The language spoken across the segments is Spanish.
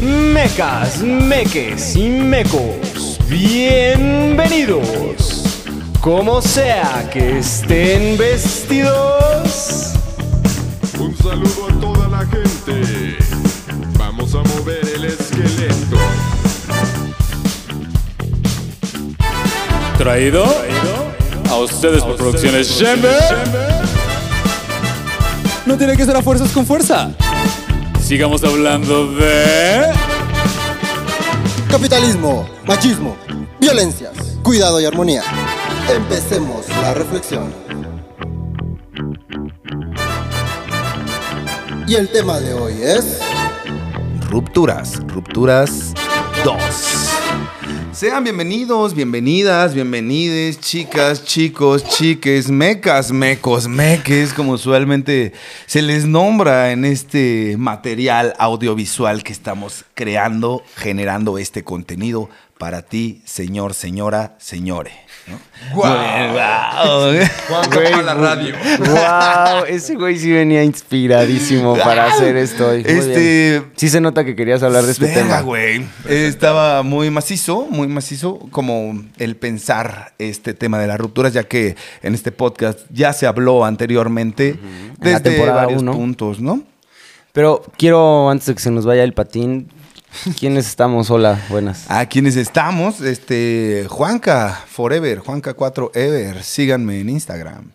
Mecas, meques y mecos, bienvenidos. Como sea que estén vestidos. Un saludo a toda la gente. Vamos a mover el esqueleto. Traído a ustedes por Producciones. No tiene que ser a fuerzas con fuerza. Sigamos hablando de. Capitalismo, machismo, violencias, cuidado y armonía. Empecemos la reflexión. Y el tema de hoy es... Rupturas, Rupturas 2. Sean bienvenidos, bienvenidas, bienvenides, chicas, chicos, chiques, mecas, mecos, meques, como usualmente se les nombra en este material audiovisual que estamos creando, generando este contenido para ti, señor, señora, señore. ¿no? Wow. Juanca para la radio. Wow, ese güey sí venía inspiradísimo para hacer esto. Muy Este- bien. Sí se nota que querías hablar de este Verga, tema. güey. Eh, Estaba muy macizo, muy macizo, como el pensar este tema de las rupturas, ya que en este podcast ya se habló anteriormente En la desde varios uno. puntos, ¿no? Pero quiero, antes de que se nos vaya el patín, ¿quiénes estamos? Hola, buenas. A quienes estamos, este, Juanca Forever, Juanca 4 Ever, síganme en Instagram.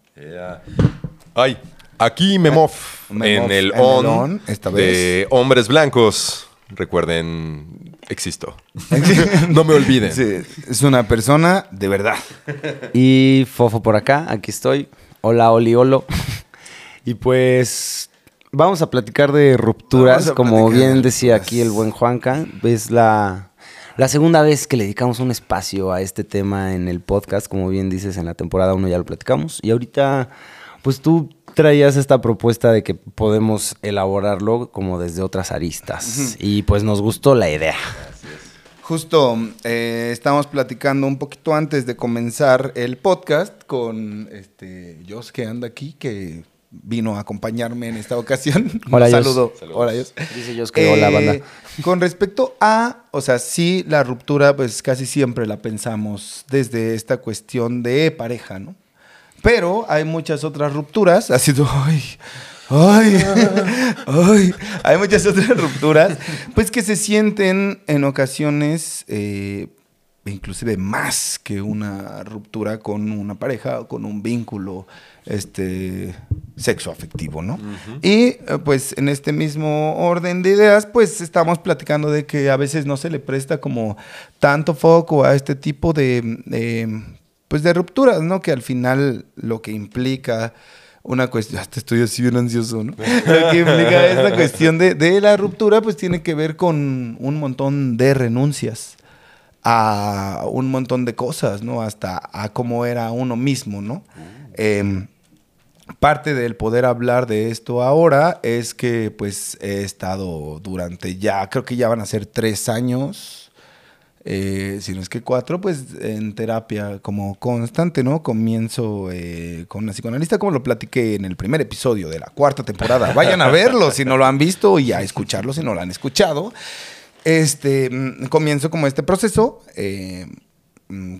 Ay, aquí Memov, Memov en el en el on, on, esta de hombres blancos. Recuerden, existo. no me olviden. Sí, es una persona de verdad. Y Fofo por acá, aquí estoy. Hola, Oli, Olo. Y pues vamos a platicar de rupturas, como platicar bien decía aquí el buen Juanca. Es la, la segunda vez que le dedicamos un espacio a este tema en el podcast, como bien dices, en la temporada 1 ya lo platicamos. Y ahorita, pues tú traías esta propuesta de que podemos elaborarlo como desde otras aristas. Y pues nos gustó la idea. Justo eh, estábamos platicando un poquito antes de comenzar el podcast con este Jos que anda aquí, que vino a acompañarme en esta ocasión. Hola, Un saludo. Hola, Jos. Dice Jos que hola, banda. Con respecto a, o sea, sí, la ruptura, pues casi siempre la pensamos desde esta cuestión de pareja, ¿no? Pero hay muchas otras rupturas, así de, ay, ay, ay, hay muchas otras rupturas, pues que se sienten en ocasiones, eh, inclusive más que una ruptura con una pareja o con un vínculo este, sexo afectivo, ¿no? Y eh, pues en este mismo orden de ideas, pues estamos platicando de que a veces no se le presta como tanto foco a este tipo de, pues de rupturas, ¿no? Que al final lo que implica una cuestión, hasta estoy así bien ansioso, ¿no? Lo que implica esta cuestión de, de la ruptura, pues tiene que ver con un montón de renuncias a un montón de cosas, ¿no? Hasta a cómo era uno mismo, ¿no? Em, parte del poder hablar de esto ahora es que pues he estado durante ya, creo que ya van a ser tres años, eh, si no es que cuatro, pues en terapia como constante, ¿no? Comienzo eh, con una psicoanalista, como lo platiqué en el primer episodio de la cuarta temporada. Vayan a verlo si no lo han visto y a escucharlo si no lo han escuchado. Este, mm, comienzo como este proceso eh,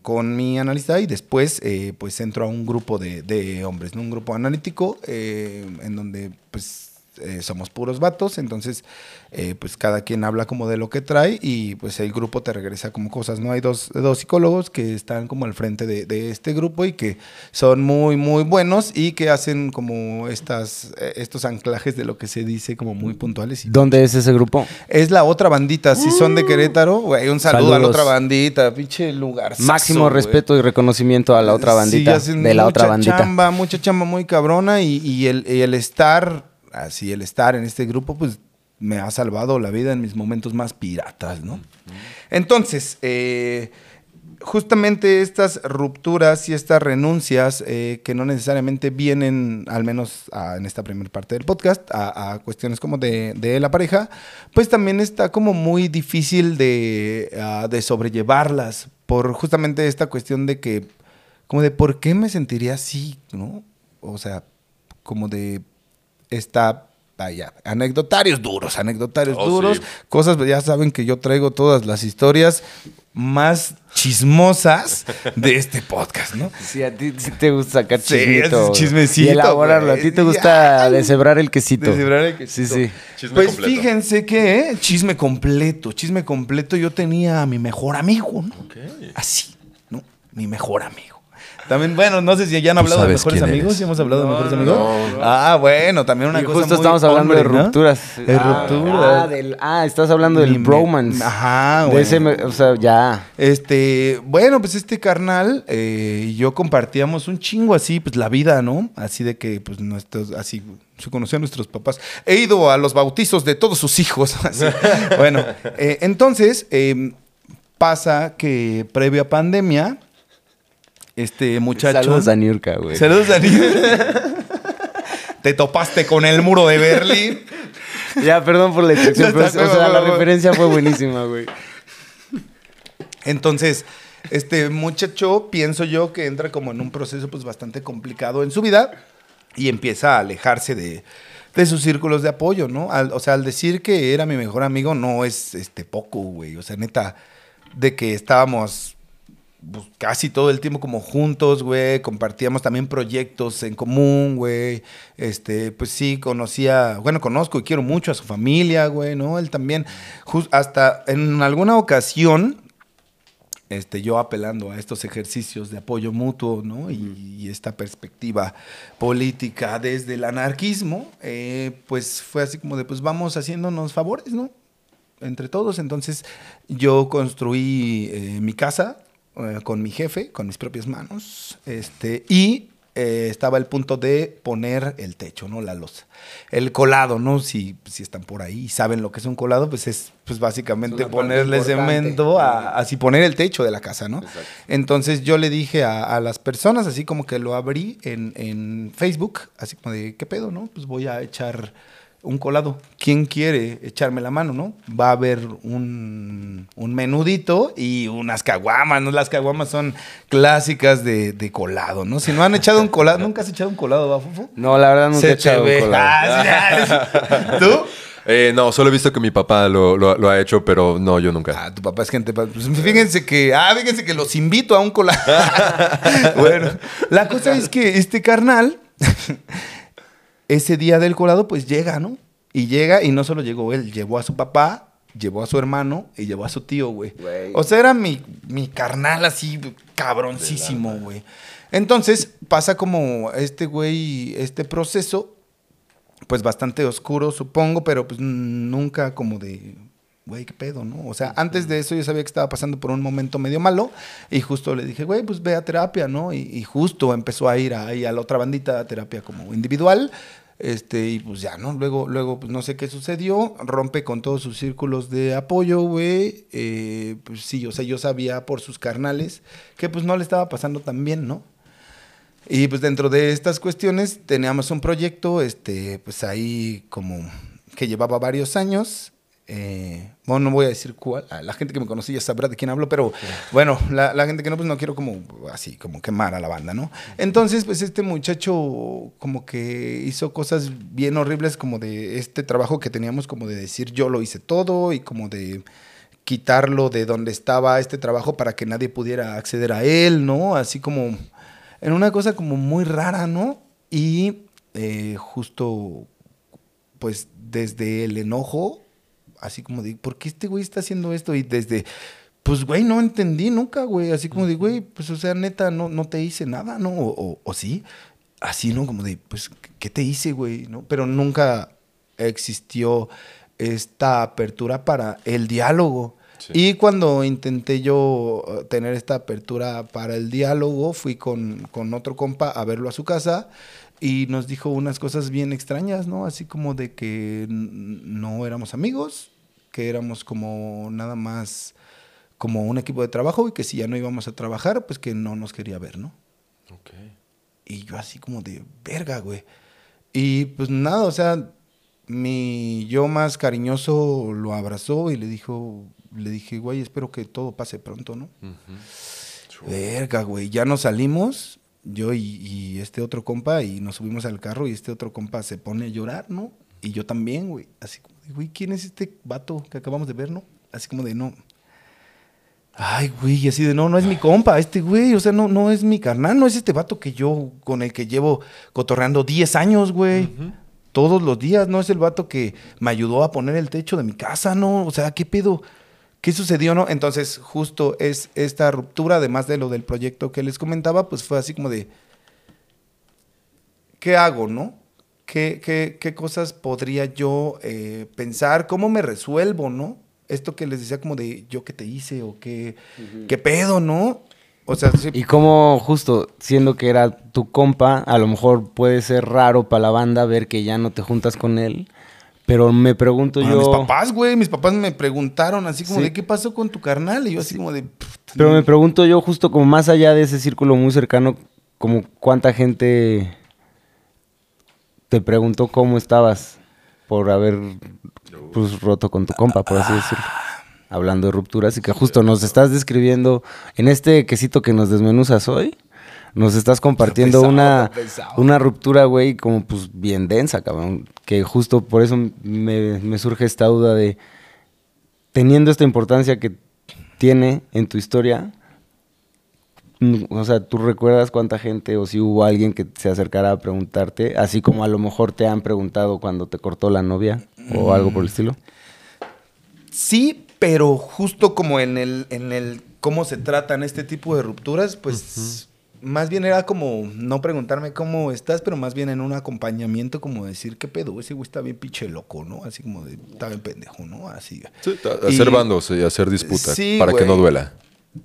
con mi analista y después eh, pues entro a un grupo de, de hombres, ¿no? un grupo analítico eh, en donde pues eh, somos puros vatos, entonces eh, pues cada quien habla como de lo que trae y pues el grupo te regresa como cosas, ¿no? Hay dos, dos psicólogos que están como al frente de, de este grupo y que son muy, muy buenos y que hacen como estas, eh, estos anclajes de lo que se dice como muy puntuales. Y ¿Dónde es ese grupo? es la otra bandita, si son de Querétaro, güey, un saludo a la otra bandita, pinche lugar. Máximo respeto y reconocimiento a la otra bandita. de la otra bandita. chamba, mucha chamba muy cabrona y, y el, y el estar, así, el estar en este grupo, pues me ha salvado la vida en mis momentos más piratas, ¿no? Entonces, eh, justamente estas rupturas y estas renuncias eh, que no necesariamente vienen, al menos en esta primera parte del podcast, a, a cuestiones como de, de la pareja, pues también está como muy difícil de, ah, de sobrellevarlas por justamente esta cuestión de que como de por qué me sentiría así, ¿no? O sea, como de esta vaya, anecdotarios duros, anecdotarios Oh, duros, sí. cosas, ya saben que yo traigo todas las historias más chismosas de este podcast, ¿no? Sí, a ti sí te gusta sacar Sí, chismito. es chismecito, Y elaborarlo. güey. A ti te gusta Ay. deshebrar el quesito. Deshebrar el quesito. Sí, sí. Chisme pues completo. fíjense que, ¿eh? chisme completo, chisme completo, yo tenía a mi mejor amigo, ¿no? Así, ¿no? Mi mejor amigo. También, bueno, no sé si ya han hablado de mejores amigos. ¿sí hemos hablado de mejores amigos? no. Ah, bueno, también una Y cosa justo muy estamos hablando hombre, de ¿no? rupturas. De Ah, rupturas. Ah, del- ah, estás hablando del bromance. Ajá, De güey. ese, o sea, ya. Este, bueno, pues este carnal eh, y yo compartíamos un chingo así, pues la vida, ¿no? Así de que, pues nuestros, así, se conocían nuestros papás. He ido a los bautizos de todos sus hijos. así. bueno, eh, entonces eh, pasa que previo a pandemia, este muchacho. Saludos a Niurka, güey. Saludos, Daniel. Te topaste con el muro de Berlín. Ya, perdón por la instrucción, pero, o sea, la referencia fue buenísima, güey. Entonces, este muchacho, pienso yo que entra como en un proceso pues bastante complicado en su vida y empieza a alejarse de, de sus círculos de apoyo, ¿no? Al- o sea, al decir que era mi mejor amigo no es este poco, güey. O sea, neta, de que estábamos pues, casi todo el tiempo como juntos, güey, compartíamos también proyectos en común, güey. Este, pues sí, conocía, bueno, conozco y quiero mucho a su familia, güey, ¿no? Él también, hasta en alguna ocasión, este, yo apelando a estos ejercicios de apoyo mutuo, ¿no? Y, y esta perspectiva política desde el anarquismo, eh, pues fue así como de, pues vamos haciéndonos favores, ¿no? Entre todos. Entonces yo construí eh, mi casa eh, con mi jefe, con mis propias manos, este, y eh, estaba el punto de poner el techo, ¿no? La losa. El colado, ¿no? Si, si están por ahí y saben lo que es un colado, pues es pues básicamente Es ponerle cemento a, así poner el techo de la casa, ¿no? Entonces yo le dije a, a las personas, así como que lo abrí en, en Facebook, así como de, ¿qué pedo, no? Pues voy a echar un colado. ¿Quién quiere echarme la mano, no? Va a haber un, un menudito y unas caguamas, ¿no? Las caguamas son clásicas de, de colado, ¿no? Si no han echado un colado, ¿nunca has echado un colado, va, Fufo? No, la verdad nunca he Se te echado un colado. Ah, sí, ¿Tú? Eh, no, solo he visto que mi papá lo, lo- lo ha hecho, pero no, yo nunca. Ah, tu papá es gente. pa- Pues fíjense que. Ah, fíjense que los invito a un colado. bueno, la cosa es que este carnal, ese día del colado, pues llega, ¿no? Y llega, y no solo llegó él, llevó a su papá, llevó a su hermano y llevó a su tío, güey. O sea, era mi, mi carnal así, cabroncísimo, güey. Entonces, pasa como este güey, este proceso, pues bastante oscuro, supongo, pero pues nunca como de, güey, qué pedo, ¿no? O sea, antes de eso yo sabía que estaba pasando por un momento medio malo y justo le dije, güey, pues ve a terapia, ¿no? Y, y justo empezó a ir ahí a la otra bandita a terapia como individual. Este, y pues ya, ¿no? Luego, luego, pues no sé qué sucedió, rompe con todos sus círculos de apoyo, güey. Eh, pues sí, o sea, yo sabía por sus carnales que pues no le estaba pasando tan bien, ¿no? Y pues dentro de estas cuestiones teníamos un proyecto, este, pues ahí como que llevaba varios años. Eh, bueno, no voy a decir cuál, ah, la gente que me conoce ya sabrá de quién hablo, pero bueno, la, gente que no, pues no quiero como así, como quemar a la banda, ¿no? Entonces, pues este muchacho como que hizo cosas bien horribles, como de este trabajo que teníamos, como de decir yo lo hice todo y como de quitarlo de donde estaba este trabajo para que nadie pudiera acceder a él, ¿no? Así como en una cosa como muy rara, ¿no? Y eh, justo, pues desde el enojo, así como de, ¿por qué este güey está haciendo esto? Y desde, pues güey, no entendí nunca, güey, así como de, güey, pues o sea, neta, no, no te hice nada, ¿no? O, o- o sí, así, ¿no? Como de, pues, ¿qué te hice, güey? ¿No? Pero nunca existió esta apertura para el diálogo. Sí. Y cuando intenté yo eh, tener esta apertura para el diálogo, fui con, con otro compa a verlo a su casa y nos dijo unas cosas bien extrañas, ¿no? Así como de que no éramos amigos, que éramos como nada más como un equipo de trabajo y que si ya no íbamos a trabajar, pues que no nos quería ver, ¿no? Ok. Y yo así como de verga, güey. Y pues nada, o sea, mi yo más cariñoso lo abrazó y le dijo, le dije, güey, espero que todo pase pronto, ¿no? Ujú. Verga, güey. Ya nos salimos, yo y, y este otro compa, y nos subimos al carro y este otro compa se pone a llorar, ¿no? Y yo también, güey. Así como güey, ¿quién es este vato que acabamos de ver, no? Así como de, no. Ay, güey, y así de, no, no es mi compa, este güey, o sea, no, no es mi carnal, no es este vato que yo, con el que llevo cotorreando 10 años, güey. Todos los días, no es el vato que me ayudó a poner el techo de mi casa, ¿no? O sea, ¿qué pedo? ¿Qué sucedió, no? Entonces, justo es esta ruptura, además de lo del proyecto que les comentaba, pues fue así como de, ¿qué hago, no? ¿Qué, qué, qué cosas podría yo eh, pensar? ¿Cómo me resuelvo, no? Esto que les decía como de, ¿yo qué te hice? ¿O qué, qué pedo, no? O sea, sí- Y como justo siendo que era tu compa, a lo mejor puede ser raro para la banda ver que ya no te juntas con él. Pero me pregunto a yo. mis papás, güey, mis papás me preguntaron así como Sí. de, ¿qué pasó con tu carnal? Y yo así como de, "Pff, Pero me pregunto yo, justo como más allá de ese círculo muy cercano, como cuánta gente te preguntó cómo estabas por haber pues, roto con tu compa, por así decirlo. Hablando de rupturas y que justo nos estás describiendo en este quesito que nos desmenuzas hoy, nos estás compartiendo pesado, una, pesado. una ruptura, güey, como pues bien densa, cabrón. Que justo por eso me, me surge esta duda de, teniendo esta importancia que tiene en tu historia, mm, o sea, ¿tú recuerdas cuánta gente o si hubo alguien que se acercara a preguntarte, así como a lo mejor te han preguntado cuando te cortó la novia o algo por el estilo? Sí, pero justo como en el, en el cómo se tratan este tipo de rupturas, pues más bien era como no preguntarme cómo estás, pero más bien en un acompañamiento como decir, ¿qué pedo? Ese güey está bien pinche loco, ¿no? Así como de, está bien pendejo, ¿no? Así. Sí, hacer bandos y hacer disputas Sí, para que no duela.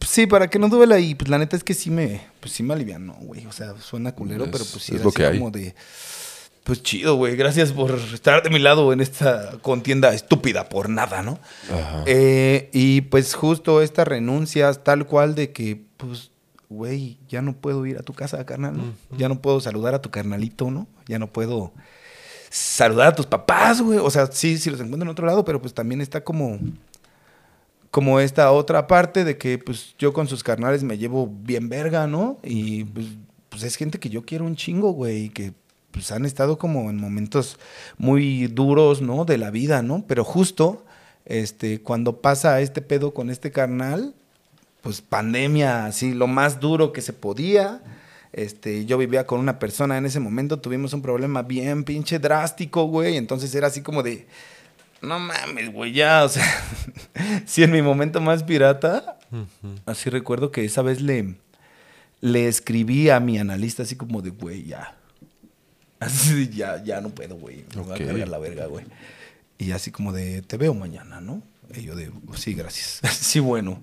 Sí, para que no duela y pues la neta es que sí me, pues sí me alivianó, güey. O sea, suena culero, Es- pero pues sí es era lo así que hay. como de, pues chido, güey. Gracias por estar de mi lado en esta contienda estúpida por nada, ¿no? Ajá. Eh, y pues justo estas renuncias tal cual de que, pues, güey, ya no puedo ir a tu casa, carnal, ¿no? Ya no puedo saludar a tu carnalito, ¿no? Ya no puedo saludar a tus papás, güey. O sea, sí, sí los encuentro en otro lado, pero pues también está como como esta otra parte de que pues yo con sus carnales me llevo bien verga, ¿no? Y pues, pues, es gente que yo quiero un chingo, güey, y que pues han estado como en momentos muy duros, ¿no? De la vida, ¿no? Pero justo, este, cuando pasa este pedo con este carnal, pues pandemia, así, lo más duro que se podía. Este, yo vivía con una persona en ese momento, tuvimos un problema bien pinche drástico, güey. Entonces era así como de, no mames, güey, ya, o sea, sí, en mi momento más pirata, así recuerdo que esa vez le, le escribí a mi analista así como de, güey, ya. Así ya, ya no puedo, güey. Me voy a cargar la verga, güey. Y así como de, te veo mañana, ¿no? Y yo de, sí, gracias. sí, bueno.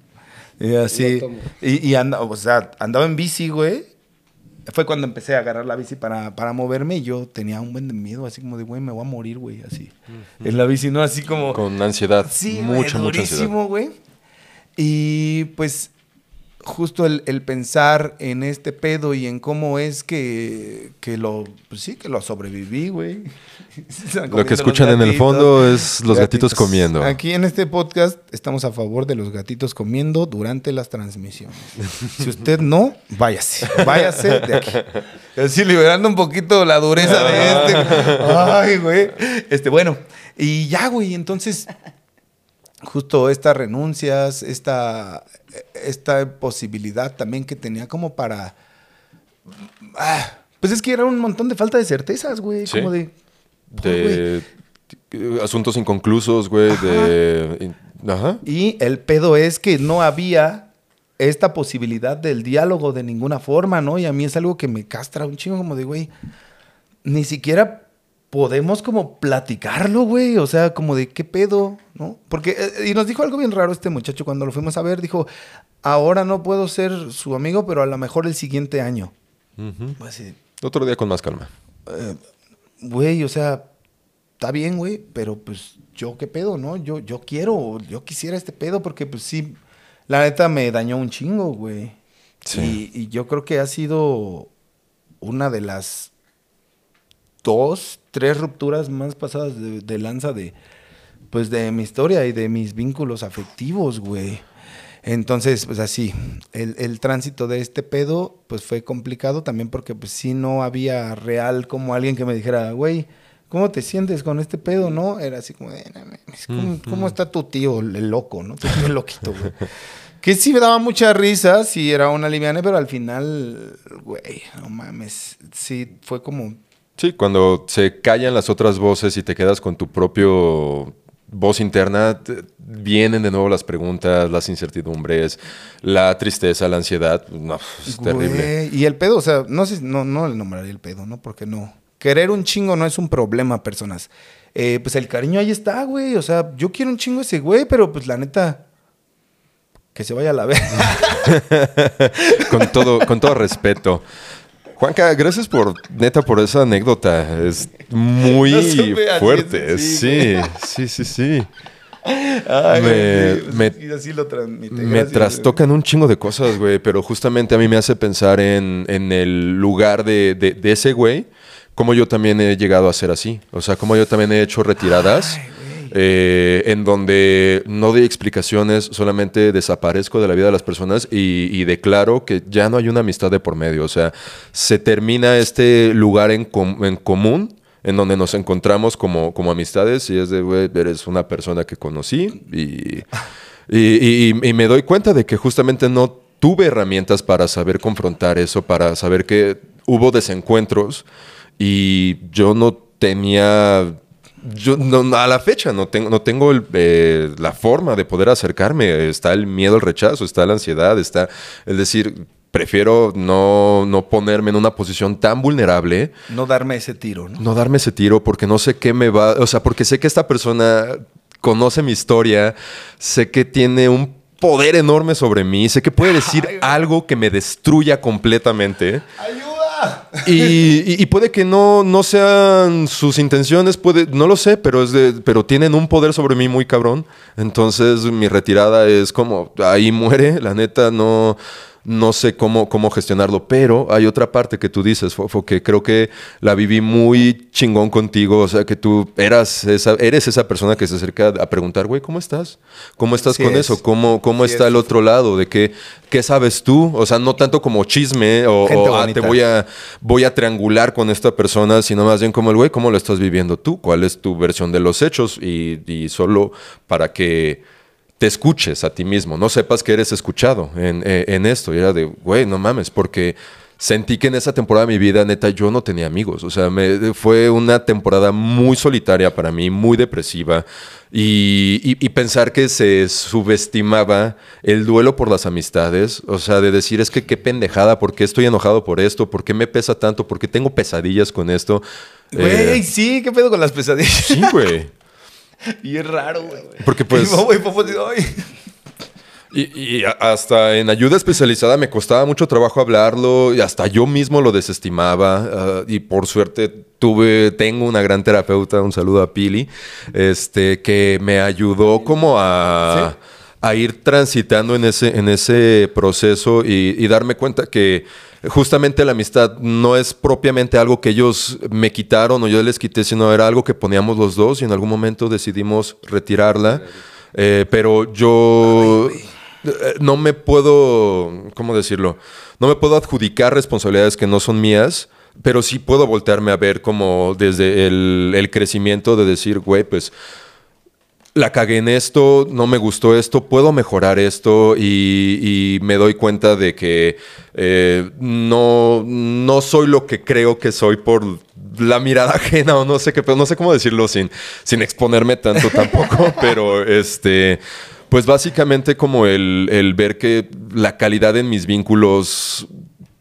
Y así, y, y anda, o sea, andaba en bici, güey. Fue cuando empecé a agarrar la bici para, para moverme y yo tenía un buen de miedo, así como de, güey, me voy a morir, güey, así. En la bici, ¿no? Así como... Con ansiedad. Sí, mucha, güey, mucha ansiedad. durísimo, güey. Y pues justo el, el pensar en este pedo y en cómo es que, que lo, pues sí, que lo sobreviví, güey. Lo que escuchan en el gatitos. fondo es los gatitos comiendo. Aquí en este podcast estamos a favor de los gatitos comiendo durante las transmisiones. Si usted no, váyase, váyase de aquí. Así liberando un poquito la dureza de este. Ay, güey. Este, bueno, y ya, güey, entonces justo estas renuncias, esta, esta posibilidad también que tenía como para... Ah, pues es que era un montón de falta de certezas, güey. Sí. Como de... pues, güey, asuntos inconclusos, güey, de... Ajá. Y el pedo es que no había esta posibilidad del diálogo de ninguna forma, ¿no? Y a mí es algo que me castra un chingo como de, güey, ni siquiera podemos como platicarlo, güey. O sea, como de qué pedo, ¿no? Porque, eh, y nos dijo algo bien raro este muchacho cuando lo fuimos a ver. Dijo, ahora no puedo ser su amigo, pero a lo mejor el siguiente año. Así, Otro día con más calma. güey, o sea, está bien, güey, pero pues yo qué pedo, ¿no? Yo, yo quiero, yo quisiera este pedo porque pues sí, la neta me dañó un chingo, güey. Sí. Y, y yo creo que ha sido una de las dos, tres rupturas más pasadas de, de lanza de, pues de mi historia y de mis vínculos afectivos, güey. Entonces, pues así, el, el tránsito de este pedo, pues fue complicado también porque pues sí no había real como alguien que me dijera, güey, ¿cómo te sientes con este pedo, no? Era así como de, "No mames, ¿cómo, cómo está tu tío, el loco, no? Tu tío el loquito, güey. Que sí me daba mucha risa, sí era una liviana, pero al final, güey, no mames, sí fue como Sí, cuando se callan las otras voces y te quedas con tu propio voz interna, te- vienen de nuevo las preguntas, las incertidumbres, la tristeza, la ansiedad. No, es terrible. Y el pedo, o sea, no sé, no, no le nombraría el pedo, ¿no? Porque no. Querer un chingo no es un problema, personas. Eh, pues el cariño ahí está, güey. O sea, yo quiero un chingo a ese güey, pero pues la neta, que se vaya a la vez. Con todo, con todo respeto. Juanca, gracias por, neta, por esa anécdota. Es muy No fuerte. sí, Sí, sí, sí. Ay, Me- güey, me- y así lo transmite. Me Gracias, trastocan un chingo de cosas, güey, pero justamente a mí me hace pensar en, en el lugar de, de- de ese güey, como yo también he llegado a ser así. O sea, como yo también he hecho retiradas. Eh, en donde no doy explicaciones, solamente desaparezco de la vida de las personas y, declaro que ya no hay una amistad de por medio. O sea, se termina este lugar en, en común en donde nos encontramos como, como amistades y es de, güey, eres una persona que conocí y, y- y me doy cuenta de que justamente no tuve herramientas para saber confrontar eso, para saber que hubo desencuentros y yo no tenía... Yo no, a la fecha no tengo, no tengo el, eh, la forma de poder acercarme. Está el miedo al rechazo, está la ansiedad, está el decir, prefiero no, no ponerme en una posición tan vulnerable No darme ese tiro, ¿no? no darme ese tiro porque no sé qué me va, o sea, porque sé que esta persona conoce mi historia, sé que tiene un poder enorme sobre mí, sé que puede decir algo que me destruya completamente. ¡Ayuda! Y, puede que no, no sean sus intenciones, puede, no lo sé, pero, es de, pero tienen un poder sobre mí muy cabrón. Entonces mi retirada es como, ahí muere, la neta no, no sé cómo, cómo gestionarlo. Pero hay otra parte que tú dices, Fofo, que creo que la viví muy chingón contigo. O sea, que tú eras esa, eres esa persona que se acerca a preguntar, güey, ¿cómo estás? ¿Cómo estás Sí con es. eso? ¿Cómo, cómo Sí está es. el otro lado? ¿De qué, qué sabes tú? O sea, no tanto como chisme o, Gente o, ah, te voy a, voy a triangular con esta persona, sino más bien como el güey, ¿cómo lo estás viviendo tú? ¿Cuál es tu versión de los hechos? Y, y solo para que te escuches a ti mismo, no sepas que eres escuchado en, eh, en esto. Y era de, güey, no mames, porque sentí que en esa temporada de mi vida, neta, yo no tenía amigos. O sea, me, fue una temporada muy solitaria para mí, muy depresiva. Y, y- y pensar que se subestimaba el duelo por las amistades, o sea, de decir, es que qué pendejada, ¿por qué estoy enojado por esto? ¿Por qué me pesa tanto? ¿Por qué tengo pesadillas con esto? Güey, Eh, sí, ¿qué pedo con las pesadillas? sí, güey. y es raro, güey. Porque pues... Y. Y, hasta en ayuda especializada me costaba mucho trabajo hablarlo y hasta yo mismo lo desestimaba. ah, y por suerte tuve, tengo una gran terapeuta, un saludo a Pili, este, que me ayudó como a, a ir transitando en ese, en ese proceso y, y darme cuenta que justamente la amistad no es propiamente algo que ellos me quitaron o yo les quité, sino era algo que poníamos los dos y en algún momento decidimos retirarla. Eh, pero yo eh, no me puedo, ¿cómo decirlo? No me puedo adjudicar responsabilidades que no son mías, pero sí puedo voltearme a ver como desde el, el crecimiento de decir, güey, pues la cagué en esto, no me gustó esto, puedo mejorar esto y, y me doy cuenta de que eh, no, no soy lo que creo que soy por la mirada ajena o no sé qué, pero no sé cómo decirlo sin, sin exponerme tanto tampoco, pero este, pues básicamente como el, el ver que la calidad en mis vínculos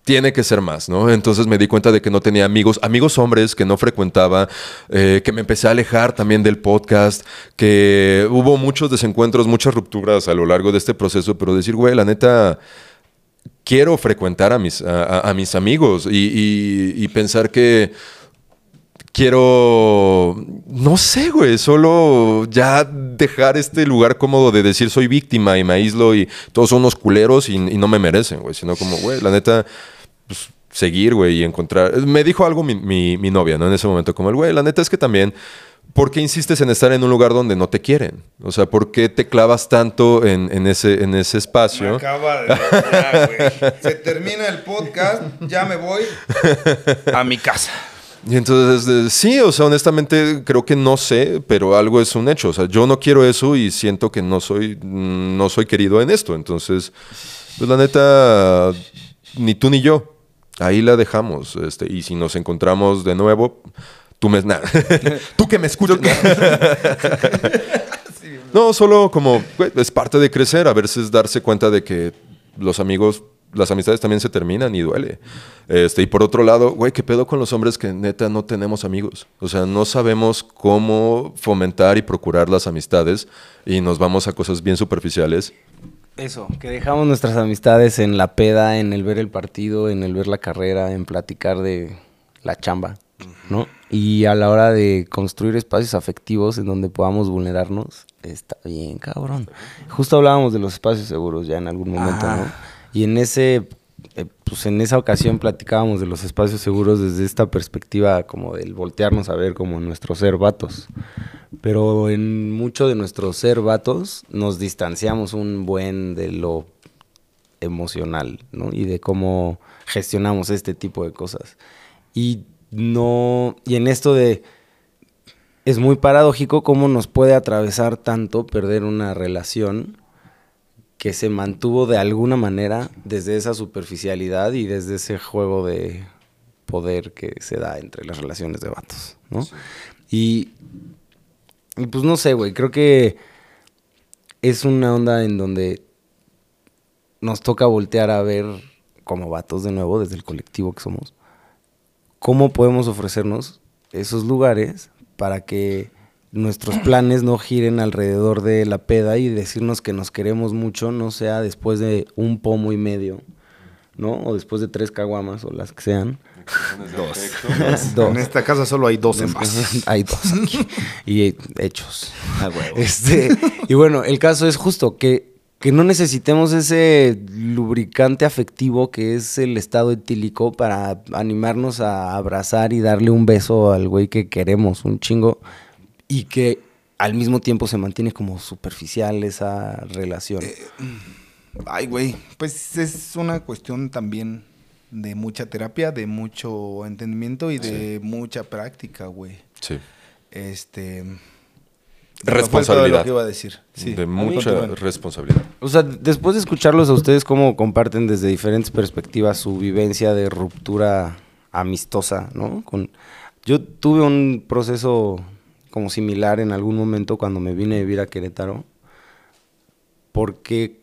tiene que ser más, ¿no? Entonces me di cuenta de que no tenía amigos, amigos hombres que no frecuentaba, eh, que me empecé a alejar también del podcast, que hubo muchos desencuentros, muchas rupturas a lo largo de este proceso, pero decir, güey, la neta, quiero frecuentar a mis, a, mis amigos y, pensar que quiero, no sé, güey, solo ya dejar este lugar cómodo de decir soy víctima y me aíslo y todos son unos culeros y no me merecen, güey, sino como, güey, la neta, pues, seguir, güey, y encontrar. Me dijo algo mi, mi- mi novia, ¿no? En ese momento, como el, güey, la neta es que también ¿por qué insistes en estar en un lugar donde no te quieren? O sea, ¿por qué te clavas tanto en, en ese, en ese espacio? acaba de... ya, güey. Se termina el podcast, ya me voy a mi casa. Y entonces, eh, sí, o sea, honestamente creo que no sé, pero algo es un hecho. O sea, yo no quiero eso y siento que no soy, no soy querido en esto. Entonces, pues la neta, ni tú ni yo. Ahí la dejamos. Este, y si nos encontramos de nuevo, tú me... nah. tú que me escuchas. no, solo como es parte de crecer, a veces darse cuenta de que los amigos, las amistades también se terminan y duele. Este, y por otro lado, güey, ¿qué pedo con los hombres que neta no tenemos amigos? O sea, no sabemos cómo fomentar y procurar las amistades y nos vamos a cosas bien superficiales. Eso, que dejamos nuestras amistades en la peda, en el ver el partido, en el ver la carrera, en platicar de la chamba, ¿no? Y a la hora de construir espacios afectivos en donde podamos vulnerarnos, está bien, cabrón. Justo hablábamos de los espacios seguros ya en algún momento, ¿no? Y en ese, eh, pues en esa ocasión platicábamos de los espacios seguros desde esta perspectiva como del voltearnos a ver como nuestro ser vatos. Pero en mucho de nuestro ser vatos nos distanciamos un buen de lo emocional, ¿no? Y de cómo gestionamos este tipo de cosas. Y no, y en esto de, es muy paradójico cómo nos puede atravesar tanto perder una relación que se mantuvo de alguna manera desde esa superficialidad y desde ese juego de poder que se da entre las relaciones de vatos, ¿no? Y, y pues no sé, güey, creo que es una onda en donde nos toca voltear a ver como vatos de nuevo, desde el colectivo que somos, cómo podemos ofrecernos esos lugares para que nuestros planes no giren alrededor de la peda y decirnos que nos queremos mucho no sea después de un pomo y medio, ¿no? O después de tres caguamas o las que sean. Dos. Dos. En esta casa solo hay dos envases. Hay dos aquí. Y hechos. Este, y bueno, el caso es justo que, que no necesitemos ese lubricante afectivo que es el estado etílico para animarnos a abrazar y darle un beso al güey que queremos un chingo y que al mismo tiempo se mantiene como superficial esa relación. Ay, güey. Pues es una cuestión también de mucha terapia, de mucho entendimiento y de mucha práctica, güey. Sí. Este. Responsabilidad. Lo que iba a decir. Sí. De mucha responsabilidad. O sea, después de escucharlos a ustedes, cómo comparten desde diferentes perspectivas su vivencia de ruptura amistosa, ¿no? Con, yo tuve un proceso como similar en algún momento cuando me vine a vivir a Querétaro, porque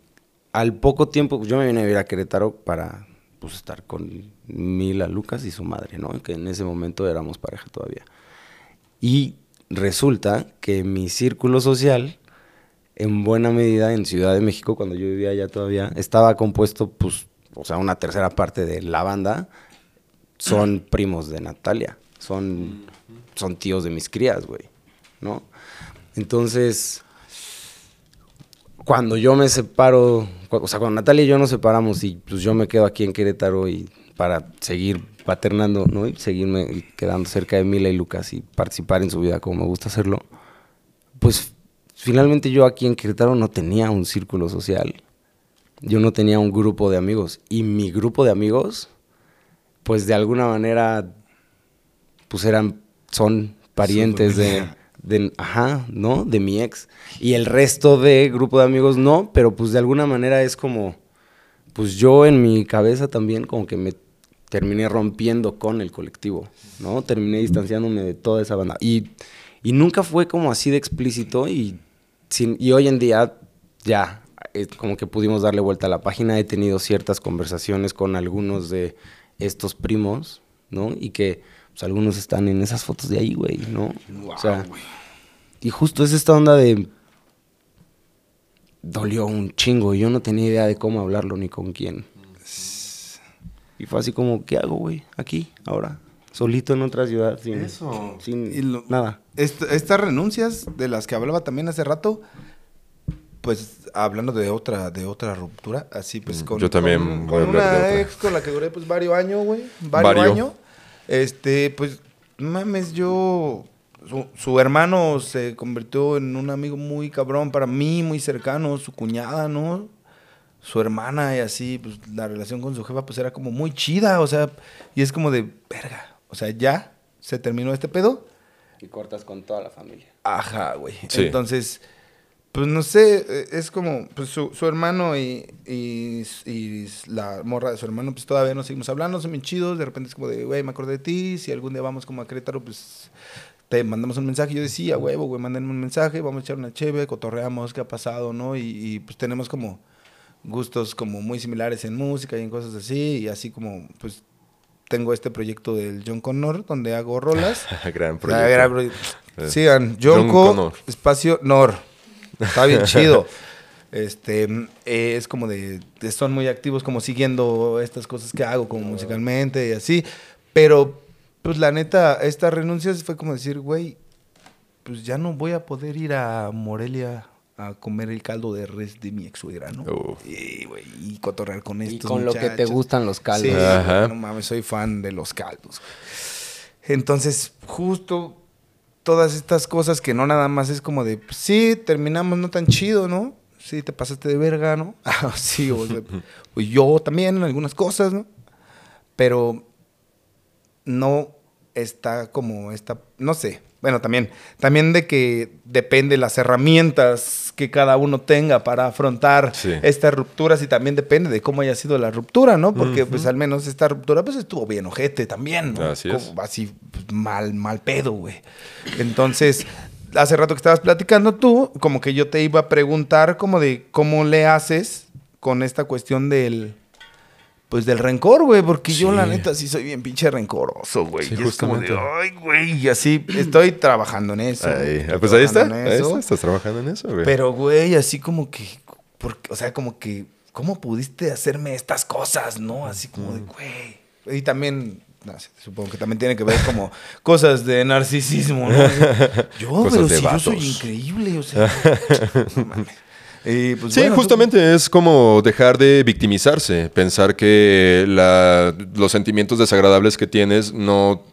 al poco tiempo, yo me vine a vivir a Querétaro para pues, estar con Mila Lucas y su madre, ¿no? Que en ese momento éramos pareja todavía. Y resulta que mi círculo social, en buena medida en Ciudad de México, cuando yo vivía allá todavía, estaba compuesto, pues, o sea, una tercera parte de la banda son primos de Natalia, son, son tíos de mis crías, güey, Entonces, cuando yo me separo, o sea, cuando Natalia y yo nos separamos y pues yo me quedo aquí en Querétaro y para seguir paternando, ¿no? Y seguirme quedando cerca de Mila y Lucas y participar en su vida como me gusta hacerlo, pues finalmente yo aquí en Querétaro no tenía un círculo social. Yo no tenía un grupo de amigos. Y mi grupo de amigos, pues de alguna manera, pues eran, son parientes de, de, ajá, ¿no? De mi ex. Y el resto de grupo de amigos no, pero pues de alguna manera es como, pues yo en mi cabeza también como que me terminé rompiendo con el colectivo, ¿no? Terminé distanciándome de toda esa banda. Y, y nunca fue como así de explícito y, sin, y hoy en día ya, eh, como que pudimos darle vuelta a la página. He tenido ciertas conversaciones con algunos de estos primos, ¿no? Y que pues, algunos están en esas fotos de ahí, güey, ¿no? o sea, y justo es esta onda de... Dolió un chingo y yo no tenía idea de cómo hablarlo ni con quién. Y fue así como, ¿qué hago, güey? Aquí, ahora. Solito en otra ciudad, sin, Eso. sin Y lo- nada. Est- estas renuncias de las que hablaba también hace rato, pues hablando de otra, de otra ruptura, así pues Mm, con, yo también con- voy a con hablar de una otra. ex con la que duré pues varios años, güey, varios Vario. años. Este, pues mames, yo su, su hermano se convirtió en un amigo muy cabrón para mí, muy cercano, su cuñada, ¿no? Su hermana y así, pues la relación con su jefa pues era como muy chida, o sea, y es como de, verga, o sea, ya se terminó este pedo. Y cortas con toda la familia. Ajá, güey. Sí. Entonces, pues no sé, eh, es como, pues su, su hermano y, y, y la morra de su hermano, pues todavía nos seguimos hablando, son bien chidos, de repente es como de, güey, me acordé de ti, si algún día vamos como a Querétaro, pues te mandamos un mensaje. Yo decía, huevo, güey, mándenme un mensaje, vamos a echar una cheve, cotorreamos, qué ha pasado, ¿no? Y, y, pues tenemos como gustos como muy similares en música y en cosas así, y así como, pues tengo este proyecto del John Connor, donde hago rolas. Gran Ah, proyecto. gran proyecto. Eh, Sigan, John Connor. espacio Nor. Está bien chido. Este, eh, es como de, de- son muy activos como siguiendo estas cosas que hago como musicalmente y así, pero pues la neta, esta renuncia fue como decir, güey, pues ya no voy a poder ir a Morelia a comer el caldo de res de mi ex suegra, ¿no? Y, güey, y cotorrear con Y estos con lo que te gustan los caldos. Sí, Ajá. no mames, soy fan de los caldos. güey. Entonces, justo todas estas cosas que no nada más es como de, pues, sí, terminamos no tan chido, ¿no? Sí, te pasaste de verga, ¿no? Ah, sí, o sea, o yo también en algunas cosas, ¿no? Pero no está como esta, no sé. Bueno, también, también de que depende las herramientas que cada uno tenga para afrontar Sí. estas rupturas y también depende de cómo haya sido la ruptura, ¿no? Porque pues al menos esta ruptura pues estuvo bien ojete también, ¿no? Así es. Como así pues, mal, mal pedo, güey. Entonces, hace rato que estabas platicando tú, como que yo te iba a preguntar como de cómo le haces con esta cuestión del pues del rencor, güey, porque yo la neta sí soy bien pinche rencoroso, güey. Sí, y es como de, ay, güey, y así estoy trabajando en eso. Ahí, ah, pues ahí está. Ahí está. Estás trabajando en eso, güey. Pero, güey, así como que, porque, o sea, como que, ¿cómo pudiste hacerme estas cosas, no? Así como de, güey. Y también, no supongo que también tiene que ver como cosas de narcisismo, ¿no? Yo, Cosas pero si yo soy increíble, o sea. no mames. Y, pues, Sí, bueno, tú- justamente es como dejar de victimizarse, pensar que la- los sentimientos desagradables que tienes no,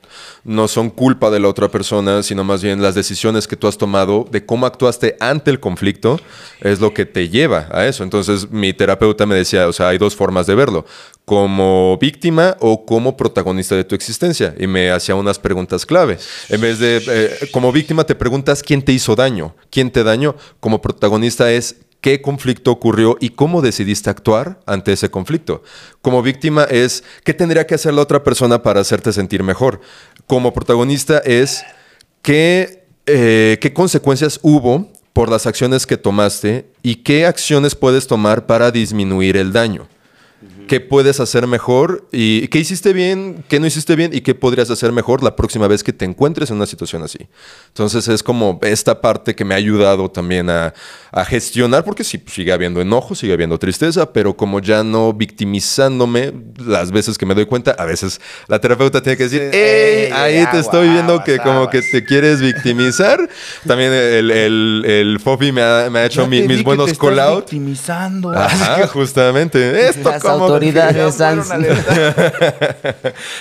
no son culpa de la otra persona, sino más bien las decisiones que tú has tomado de cómo actuaste ante el conflicto es lo que te lleva a eso. Entonces mi terapeuta me decía, o sea, hay dos formas de verlo, como víctima o como protagonista de tu existencia. Y me hacía unas preguntas clave. En vez de, eh, como víctima te preguntas quién te hizo daño, quién te dañó. Como protagonista es qué conflicto ocurrió y cómo decidiste actuar ante ese conflicto. Como víctima es qué tendría que hacer la otra persona para hacerte sentir mejor. Como protagonista es qué, eh, qué consecuencias hubo por las acciones que tomaste y qué acciones puedes tomar para disminuir el daño. ¿Qué puedes hacer mejor? ¿Y qué hiciste bien? ¿Qué no hiciste bien? ¿Y qué podrías hacer mejor la próxima vez que te encuentres en una situación así? Entonces es como esta parte que me ha ayudado también a, a gestionar, porque sí, sigue habiendo enojo, sigue habiendo tristeza, pero como ya no victimizándome las veces que me doy cuenta, a veces la terapeuta tiene que decir, ¡Ey! Ahí te estoy viendo que como aguas". que te quieres victimizar. También el, el, el Fofi me ha, me ha hecho mi- mis buenos call-out. victimizando. Ajá, justamente. Esto como autoridades han...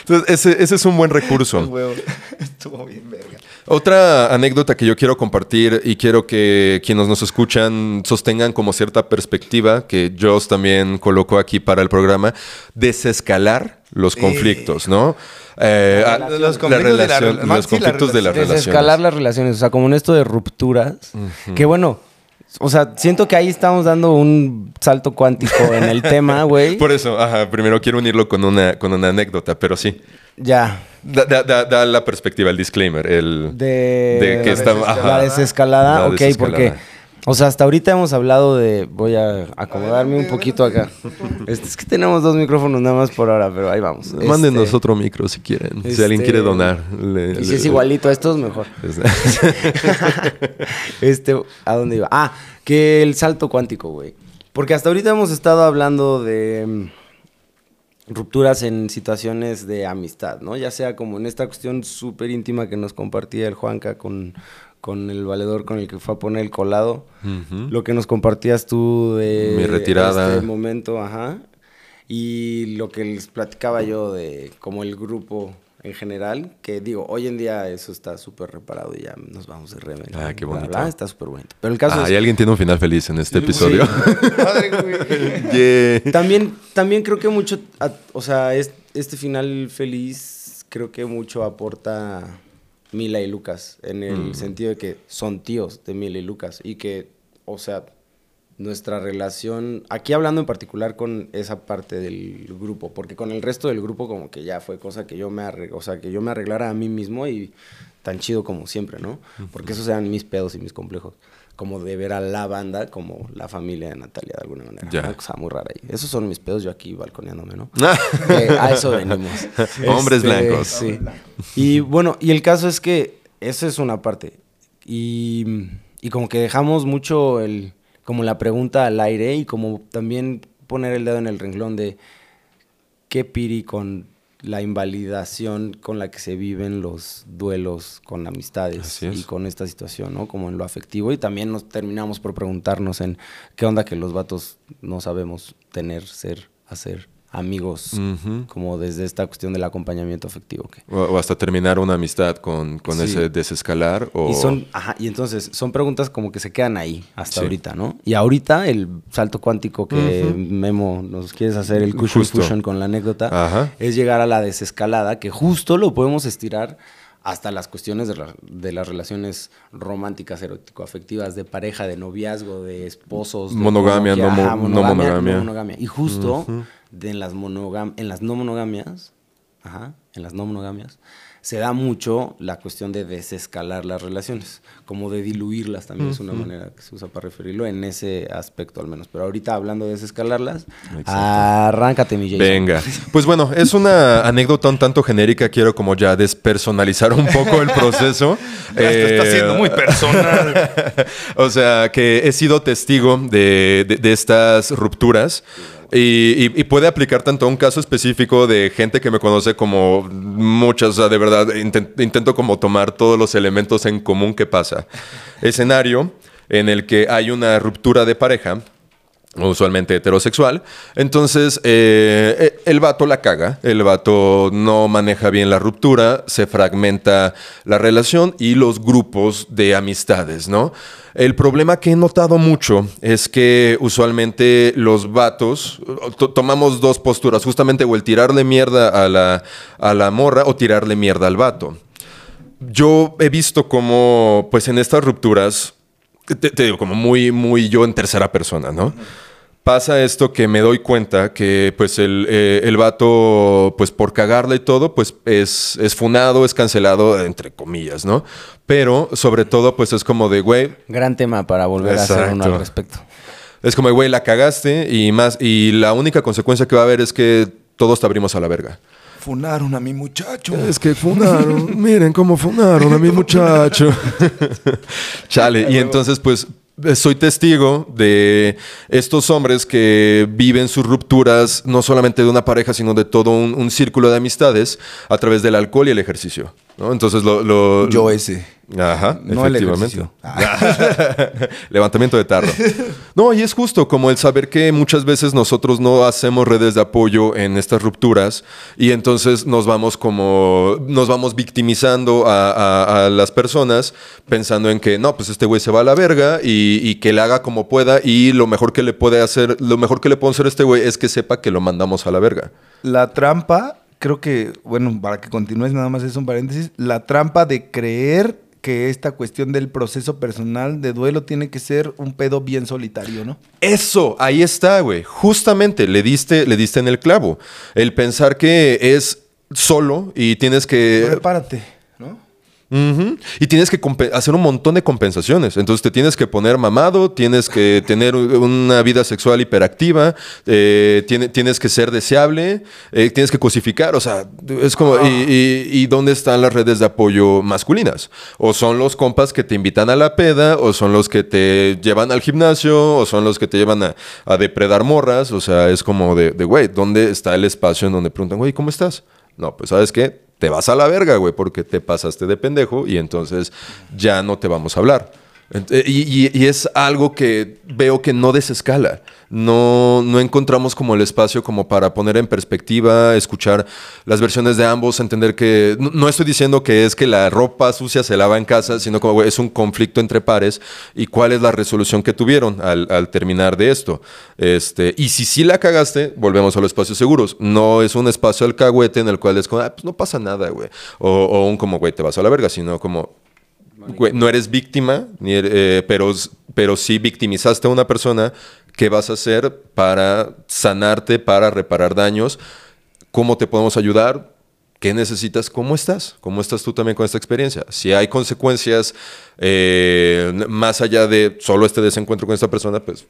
Entonces, ese, ese es un buen recurso. Estuvo bien, verga. Otra anécdota que yo quiero compartir y quiero que quienes nos escuchan sostengan como cierta perspectiva que Joss también colocó aquí para el programa, desescalar los conflictos, ¿no? Eh, a- Los conflictos de la relación- rela- más los sí, la conflictos de las relación. relaciones. Desescalar las relaciones, o sea, como en esto de rupturas, que bueno, o sea, siento que ahí estamos dando un salto cuántico en el tema, güey. Por eso, ajá, primero quiero unirlo con una, con una anécdota, pero sí. Ya. Da, da- da- da la perspectiva, el disclaimer, el... De, De que está- ajá. la desescalada, La ok, desescalada. porque, o sea, hasta ahorita hemos hablado de, voy a acomodarme un poquito acá. Este, es que tenemos dos micrófonos nada más por ahora, pero ahí vamos. Mándenos Este, otro micro si quieren. Si este, alguien quiere donar. le- Y si le- es igualito a estos, mejor. este, ¿a dónde iba? Ah, que el salto cuántico, güey. Porque hasta ahorita hemos estado hablando de mm, rupturas en situaciones de amistad, ¿no? Ya sea como en esta cuestión súper íntima que nos compartía el Juanca con, con el valedor con el que fue a poner el colado. Lo que nos compartías tú de Mi retirada. este momento, ajá. Y lo que les platicaba yo de como el grupo en general, que digo, hoy en día eso está súper reparado y ya nos vamos de remake. Ah, qué bonito. bla, está súper bonito. Pero el caso Ah, es y alguien tiene un final feliz en este episodio. Yeah. También, también creo que mucho, o sea, es- este final feliz creo que mucho aporta Mila y Lucas, en el Mm. sentido de que son tíos de Mila y Lucas y que, o sea, nuestra relación, aquí hablando en particular con esa parte del grupo, porque con el resto del grupo como que ya fue cosa que yo me, arreg- o sea, que yo me arreglara a mí mismo y tan chido como siempre, ¿no? Porque esos eran mis pedos y mis complejos, como de ver a la banda como la familia de Natalia de alguna manera. Ya. Una cosa muy rara ahí. Esos son mis pedos, yo aquí balconeándome, ¿no? Eh, a eso venimos. Hombres Este, blancos. Sí. Y bueno, y el caso es que eso es una parte. Y, y como que dejamos mucho el, como la pregunta al aire y como también poner el dedo en el renglón de qué piri con la invalidación con la que se viven los duelos con amistades y con esta situación, ¿no? Como en lo afectivo. Y también nos terminamos por preguntarnos en qué onda que los vatos no sabemos tener, ser, hacer amigos, como desde esta cuestión del acompañamiento afectivo. que- O, o hasta terminar una amistad con, con Sí. ese desescalar. O... Y son, ajá, y entonces son preguntas como que se quedan ahí hasta Sí. ahorita, ¿no? Y ahorita el salto cuántico que Memo nos quieres hacer el cushion Justo. fusion con la anécdota Ajá. es llegar a la desescalada que justo lo podemos estirar hasta las cuestiones de, la- de las relaciones románticas, erótico-afectivas, de pareja, de noviazgo, de esposos. de Monogamia, como que, no mo- ajá, no monogamia. no monogamia. Y justo de en, las monogam en las no monogamias, ajá, en las no monogamias, se da mucho la cuestión de desescalar las relaciones, como de diluirlas también es una manera que se usa para referirlo en ese aspecto al menos. Pero ahorita hablando de desescalarlas, arráncate mi Jason. Venga. Pues bueno, es una anécdota un tanto genérica. Quiero como ya despersonalizar un poco el proceso. Esto está Eh, siendo muy personal. o sea, que he sido testigo de, de- de estas rupturas. Y, puede aplicar tanto a un caso específico de gente que me conoce como muchas, o sea, de verdad, inten- intento como tomar todos los elementos en común que pasa. Escenario en el que hay una ruptura de pareja, usualmente heterosexual. Entonces, eh, eh, el vato la caga, el vato no maneja bien la ruptura, se fragmenta la relación y los grupos de amistades, ¿no? El problema que he notado mucho es que usualmente los vatos to- tomamos dos posturas, justamente o el tirarle mierda a la, a la morra o tirarle mierda al vato. Yo he visto como, pues en estas rupturas, te, te digo, como muy, muy yo en tercera persona, ¿no? Pasa esto que me doy cuenta que pues el, eh, el vato, pues por cagarla y todo, pues es, es funado, es cancelado, entre comillas, ¿no? Pero sobre todo, pues es como de, güey, Gran tema para volver a hacer uno al respecto. es como, de, güey, la cagaste y más, y la única consecuencia que va a haber es que todos te abrimos a la verga. Funaron a mi muchacho. Es que funaron, miren cómo funaron a mi muchacho. Chale, y entonces pues soy testigo de estos hombres que viven sus rupturas no solamente de una pareja, sino de todo un, círculo de amistades a través del alcohol y el ejercicio. Entonces lo... lo- Yo ese. Ajá, No el efectivamente. Levantamiento de tarro. No, y es justo como el saber que muchas veces nosotros no hacemos redes de apoyo en estas rupturas y entonces nos vamos como, nos vamos victimizando a, a- a las personas pensando en que no, pues este güey se va a la verga y, y que le haga como pueda y lo mejor que le puede hacer, lo mejor que le puede hacer a este güey es que sepa que lo mandamos a la verga. La trampa, creo que, bueno, para que continúes nada más es un paréntesis, la trampa de creer que esta cuestión del proceso personal de duelo tiene que ser un pedo bien solitario, ¿no? Eso, ahí está, güey. Justamente le diste, le diste en el clavo. El pensar que es solo y tienes que Prepárate, Y tienes que hacer un montón de compensaciones. Entonces te tienes que poner mamado, tienes que tener una vida sexual hiperactiva, eh, tiene- tienes que ser deseable, eh, tienes que cosificar. O sea, es como. Y, y- y dónde están las redes de apoyo masculinas? O son los compas que te invitan a la peda, o son los que te llevan al gimnasio, o son los que te llevan a, a depredar morras. O sea, es como de, de, güey, ¿dónde está el espacio en donde preguntan, güey, ¿cómo estás? No, pues sabes qué, te vas a la verga, güey, porque te pasaste de pendejo y entonces ya no te vamos a hablar. Eh, Y, es algo que veo que no desescala. No, no encontramos como el espacio como para poner en perspectiva, escuchar las versiones de ambos, entender que no, estoy diciendo que es que la ropa sucia se lava en casa, sino como es un conflicto entre pares y cuál es la resolución que tuvieron al, terminar de esto. Este, y si sí la cagaste, volvemos a los espacios seguros. No es un espacio alcahuete en el cual es como, "Ah, pues no pasa nada, güey. O, o un como, güey, te vas a la verga, sino como, no eres víctima, er- eh, pero, pero sí victimizaste a una persona. ¿Qué vas a hacer para sanarte, para reparar daños? ¿Cómo te podemos ayudar? ¿Qué necesitas? ¿Cómo estás? ¿Cómo estás tú también con esta experiencia? Si hay consecuencias eh, más allá de solo este desencuentro con esta persona, pues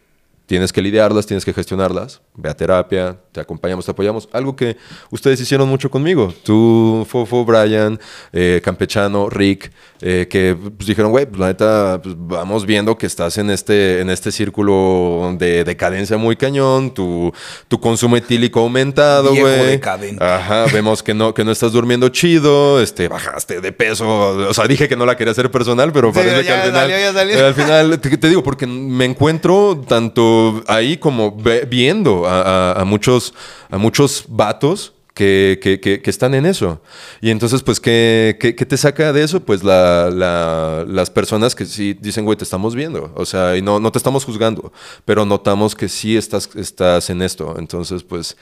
tienes que lidiarlas, tienes que gestionarlas. Ve a terapia, te acompañamos, te apoyamos. Algo que ustedes hicieron mucho conmigo. Tú, Fofo, Brian, eh, Campechano, Rick, eh, que pues, dijeron, güey, pues, la neta, pues, vamos viendo que estás en este, en este círculo de decadencia muy cañón. Tu, tu consumo etílico aumentado, güey. Ajá, vemos que no, que no estás durmiendo chido, este, bajaste de peso. O sea, dije que no la quería hacer personal, pero Sí, parece que al final. salió, ya salió. al final, te, te digo, porque me encuentro tanto ahí como viendo a, muchos, a muchos vatos. Que, que- están en eso. Y entonces, pues, ¿qué, qué- te saca de eso? Pues la- la- las personas que sí dicen, güey, te estamos viendo. O sea, y no, no te estamos juzgando, pero notamos que sí estás, estás en esto. Entonces, pues,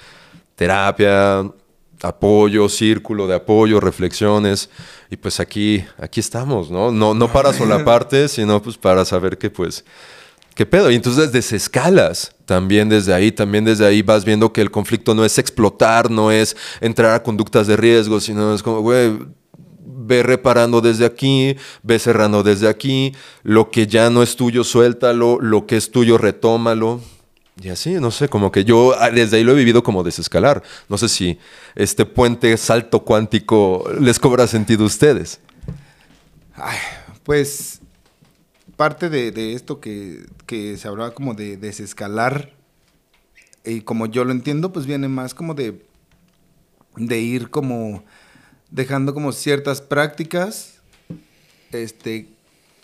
terapia, apoyo, círculo de apoyo, reflexiones. Y pues aquí, aquí estamos, ¿no? No, no para solaparte, sino pues para saber que pues, ¿qué pedo? Y entonces desescalas también desde ahí, también desde ahí vas viendo que el conflicto no es explotar, no es entrar a conductas de riesgo, sino es como, güey, ve reparando desde aquí, ve cerrando desde aquí, lo que ya no es tuyo, suéltalo, lo que es tuyo, retómalo. Y así, no sé, como que yo ah, desde ahí lo he vivido como desescalar. No sé si este puente salto cuántico les cobra sentido a ustedes. Pues parte de, de esto que, que se hablaba como de desescalar, y como yo lo entiendo, pues viene más como de, de ir como dejando como ciertas prácticas este,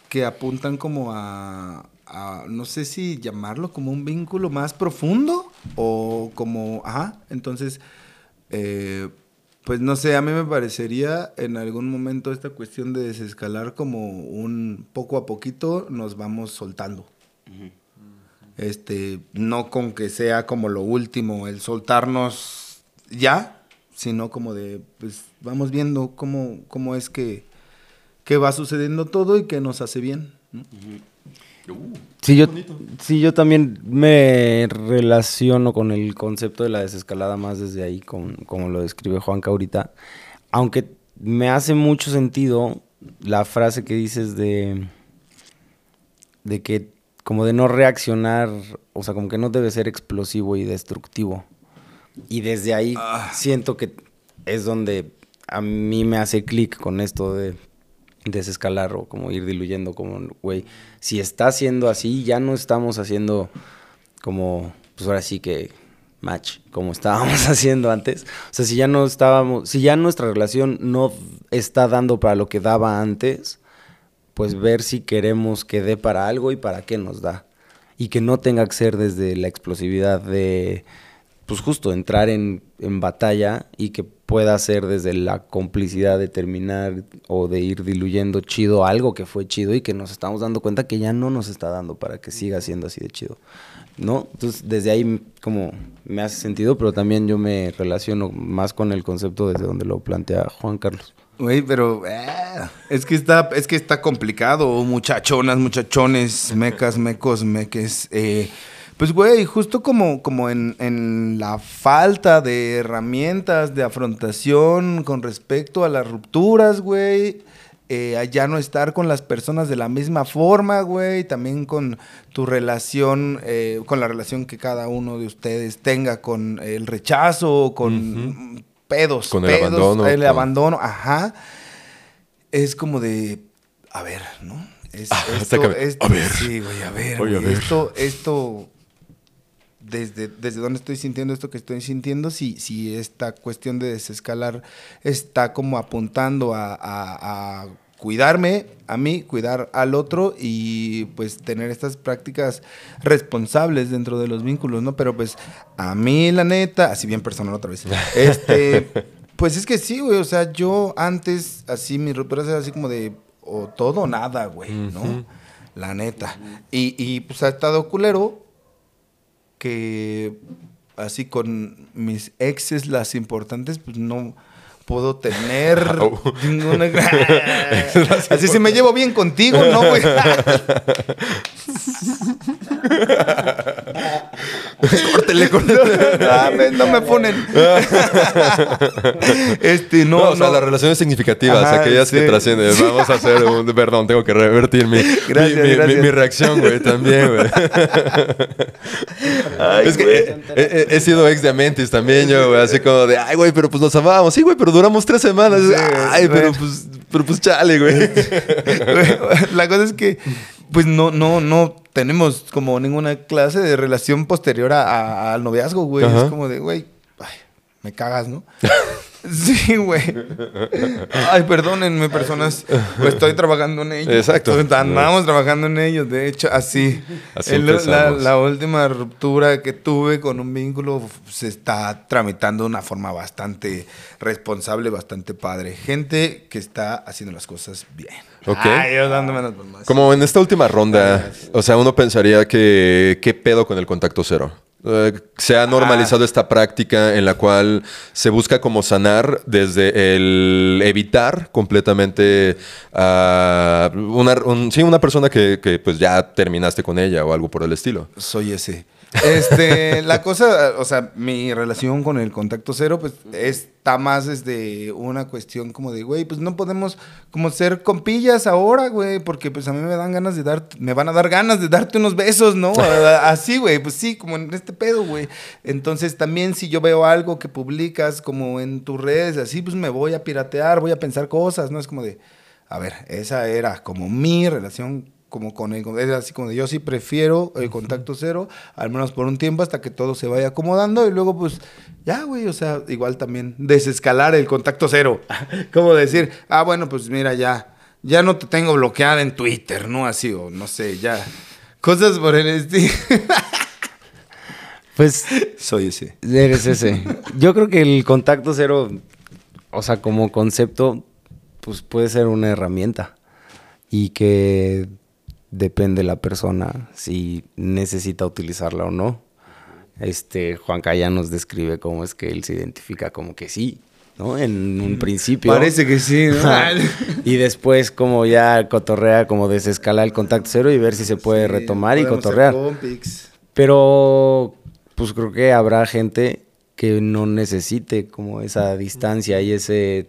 que apuntan como a, a, no sé si llamarlo como un vínculo más profundo o como, ajá, entonces, eh, pues no sé, a mí me parecería en algún momento esta cuestión de desescalar como un poco a poquito nos vamos soltando. Este, no con que sea como lo último, el soltarnos ya, sino como de, pues vamos viendo cómo, cómo es que, que va sucediendo todo y que nos hace bien. ¿no? Sí yo, sí, yo también me relaciono con el concepto de la desescalada más desde ahí, con, como lo describe Juanca ahorita. Aunque me hace mucho sentido la frase que dices de, de que como de no reaccionar, o sea, como que no debe ser explosivo y destructivo. Y desde ahí siento que es donde a mí me hace clic con esto de desescalar o como ir diluyendo, como, güey, si está haciendo así, ya no estamos haciendo como, pues ahora sí que match, como estábamos haciendo antes. O sea, si ya no estábamos, si ya nuestra relación no está dando para lo que daba antes, pues ver si queremos que dé para algo y para qué nos da. Y que no tenga que ser desde la explosividad de, pues justo, entrar en, en batalla y que pueda ser desde la complicidad de terminar o de ir diluyendo chido algo que fue chido y que nos estamos dando cuenta que ya no nos está dando para que siga siendo así de chido. ¿No? Entonces, desde ahí como me hace sentido, pero también yo me relaciono más con el concepto desde donde lo plantea Juan Carlos. Güey, pero eh, es que está, es que está complicado, muchachonas, muchachones, mecas, mecos, meques. eh, pues, güey, justo como, como en, en la falta de herramientas de afrontación con respecto a las rupturas, güey. eh, a ya no estar con las personas de la misma forma, güey. También con tu relación, eh, con la relación que cada uno de ustedes tenga con el rechazo, con pedos. Con el pedos, abandono, El con- abandono, ajá. Es como de, a ver, ¿no? Es, Ah, esto, esto- A ver. Sí, güey, a ver. A ver. Esto, esto, desde, desde dónde estoy sintiendo esto que estoy sintiendo, si, si esta cuestión de desescalar está como apuntando a, a- a cuidarme a mí, cuidar al otro y pues tener estas prácticas responsables dentro de los vínculos, ¿no? Pero pues a mí la neta, así bien personal otra vez, este, pues es que sí, güey, o sea, yo antes así mi ruptura era así como de o todo o nada, güey, ¿no? La neta. Y, y pues ha estado culero que así con mis exes, las importantes, pues no puedo tener Au. ninguna... así si me llevo bien contigo, ¿no, güey? Córtele, córtele. Ah, me- no me ponen. este, no, No, o sea, no. las relaciones significativas, Ajá, aquellas que sí. trascienden. Vamos a hacer un. Perdón, tengo que revertir mi, mi- Gracias, mi, reacción, güey, también, güey. es que he, he- he sido ex de Amentis también, yo, güey, así como de, ay, güey, pero pues nos amábamos. Sí, güey, pero duramos tres semanas. Sí, ay, pero pues, pero pues chale, güey. La cosa es que, pues no, no, no tenemos como ninguna clase de relación posterior a- a- al noviazgo, güey. Ajá. Es como de, güey, ay, me cagas, ¿no? sí, güey. Ay, perdónenme, personas. Pues estoy trabajando en ello. Exacto. Andamos trabajando en ello. De hecho, así. Así El- la, la última ruptura que tuve con un vínculo se está tramitando de una forma bastante responsable, bastante padre. Gente que está haciendo las cosas bien. Ok. Ay, yo dándome las. Como en esta última ronda, o sea, uno pensaría que qué pedo con el contacto cero. Eh, se ha normalizado esta práctica en la cual se busca como sanar desde el evitar completamente a una, un- sí, una persona que, que, pues ya terminaste con ella o algo por el estilo. Soy ese. Este, la cosa, o sea, mi relación con el contacto cero, pues está más desde una cuestión como de, güey, pues no podemos como ser compillas ahora, güey, porque pues a mí me dan ganas de dar, me van a dar ganas de darte unos besos, ¿no? Así, güey, pues sí, como en este pedo, güey. Entonces también si yo veo algo que publicas como en tus redes, así, pues me voy a piratear, voy a pensar cosas, ¿no? Es como de, a ver, esa era como mi relación como con el, es así como de yo sí prefiero el contacto cero, al menos por un tiempo hasta que todo se vaya acomodando y luego pues ya, güey, o sea, igual también desescalar el contacto cero. como decir, ah, bueno, pues mira, ya, ya no te tengo bloqueada en Twitter, ¿no? Así, o no sé, ya. Cosas por el estilo. Pues Soy ese. eres ese. Yo creo que el contacto cero, o sea, como concepto, pues puede ser una herramienta. Y que depende la persona si necesita utilizarla o no. Este, Juan ya nos describe cómo es que él se identifica como que sí, ¿no? En un principio. Parece que sí, ¿no? Y después como ya cotorrea, como desescala el contacto cero y ver si se puede Sí, retomar y cotorrear. Pero pues creo que habrá gente que no necesite como esa distancia y ese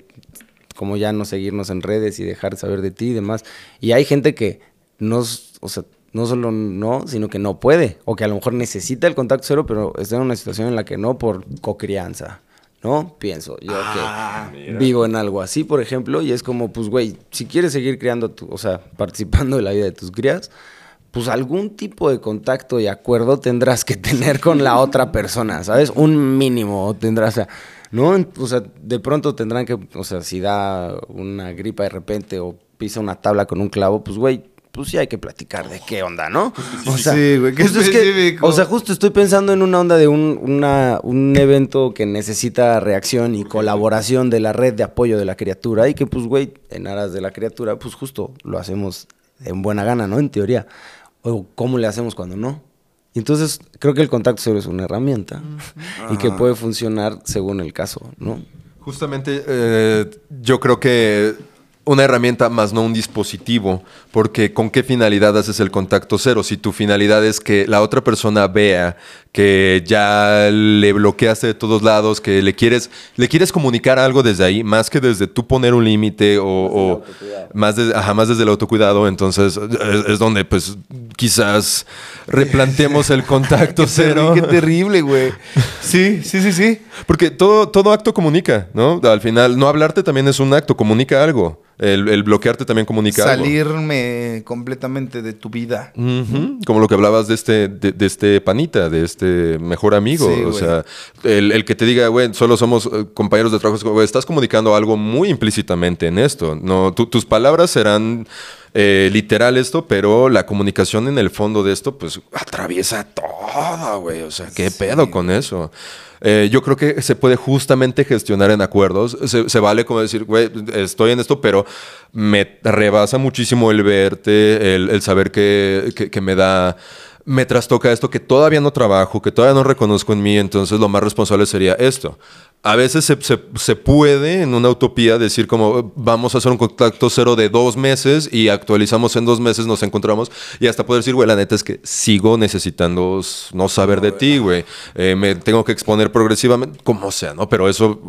como ya no seguirnos en redes y dejar de saber de ti y demás. Y hay gente que no, o sea, no solo no, sino que no puede o que a lo mejor necesita el contacto cero, pero está en una situación en la que no por cocrianza. ¿No? Pienso yo que vivo en algo así, por ejemplo, y es como, pues, güey, si quieres seguir creando, tu, o sea, participando de la vida de tus crías, pues algún tipo de contacto y acuerdo tendrás que tener con la otra persona, ¿sabes? Un mínimo tendrás, o sea, ¿no? O sea, de pronto tendrán que, o sea, si da una gripa de repente o pisa una tabla con un clavo, pues, güey, pues sí hay que platicar de qué onda, ¿no? O sea, Sí, güey, qué justo es que- o sea, justo estoy pensando en una onda de un, una- un evento que necesita reacción y colaboración de la red de apoyo de la criatura y que, pues, güey, en aras de la criatura, pues justo lo hacemos en buena gana, ¿no? En teoría. O cómo le hacemos cuando no. Entonces, creo que el contacto cero es una herramienta y que puede funcionar según el caso, ¿no? Justamente eh, yo creo que una herramienta más no un dispositivo, porque ¿con qué finalidad haces el contacto cero? Si tu finalidad es que la otra persona vea que ya le bloqueaste de todos lados, que le quieres, le quieres comunicar algo desde ahí, más que desde tú poner un límite o, o más, de- ajá, más desde el autocuidado, entonces es, es donde pues quizás replanteemos el contacto cero. Qué terrible, güey. Sí, sí, sí, sí. Porque todo, todo acto comunica, ¿no? Al final, no hablarte también es un acto, comunica algo. El, el bloquearte también comunica Salirme completamente de tu vida. Como lo que hablabas de este, de, de este panita, de este hacerte mejor amigo. Sí, o güey. sea, el, el que te diga, güey, solo somos eh, compañeros de trabajo, güey, estás comunicando algo muy implícitamente en esto. No, Tu- tus palabras serán eh, literal esto, pero la comunicación en el fondo de esto, pues atraviesa todo, güey. O sea, ¿qué pedo con eso? Eh, yo creo que se puede justamente gestionar en acuerdos. Se, se vale como decir, güey, estoy en esto, pero me rebasa muchísimo el verte, el, el saber que, que- que me da, me trastoca esto, que todavía no trabajo, que todavía no reconozco en mí, entonces lo más responsable sería esto. A veces se, se- se puede en una utopía decir como vamos a hacer un contacto cero de dos meses y actualizamos en dos meses, nos encontramos y hasta poder decir, güey, la neta es que sigo necesitando no saber de ti, güey. Eh, me tengo que exponer progresivamente, como sea, ¿no? Pero eso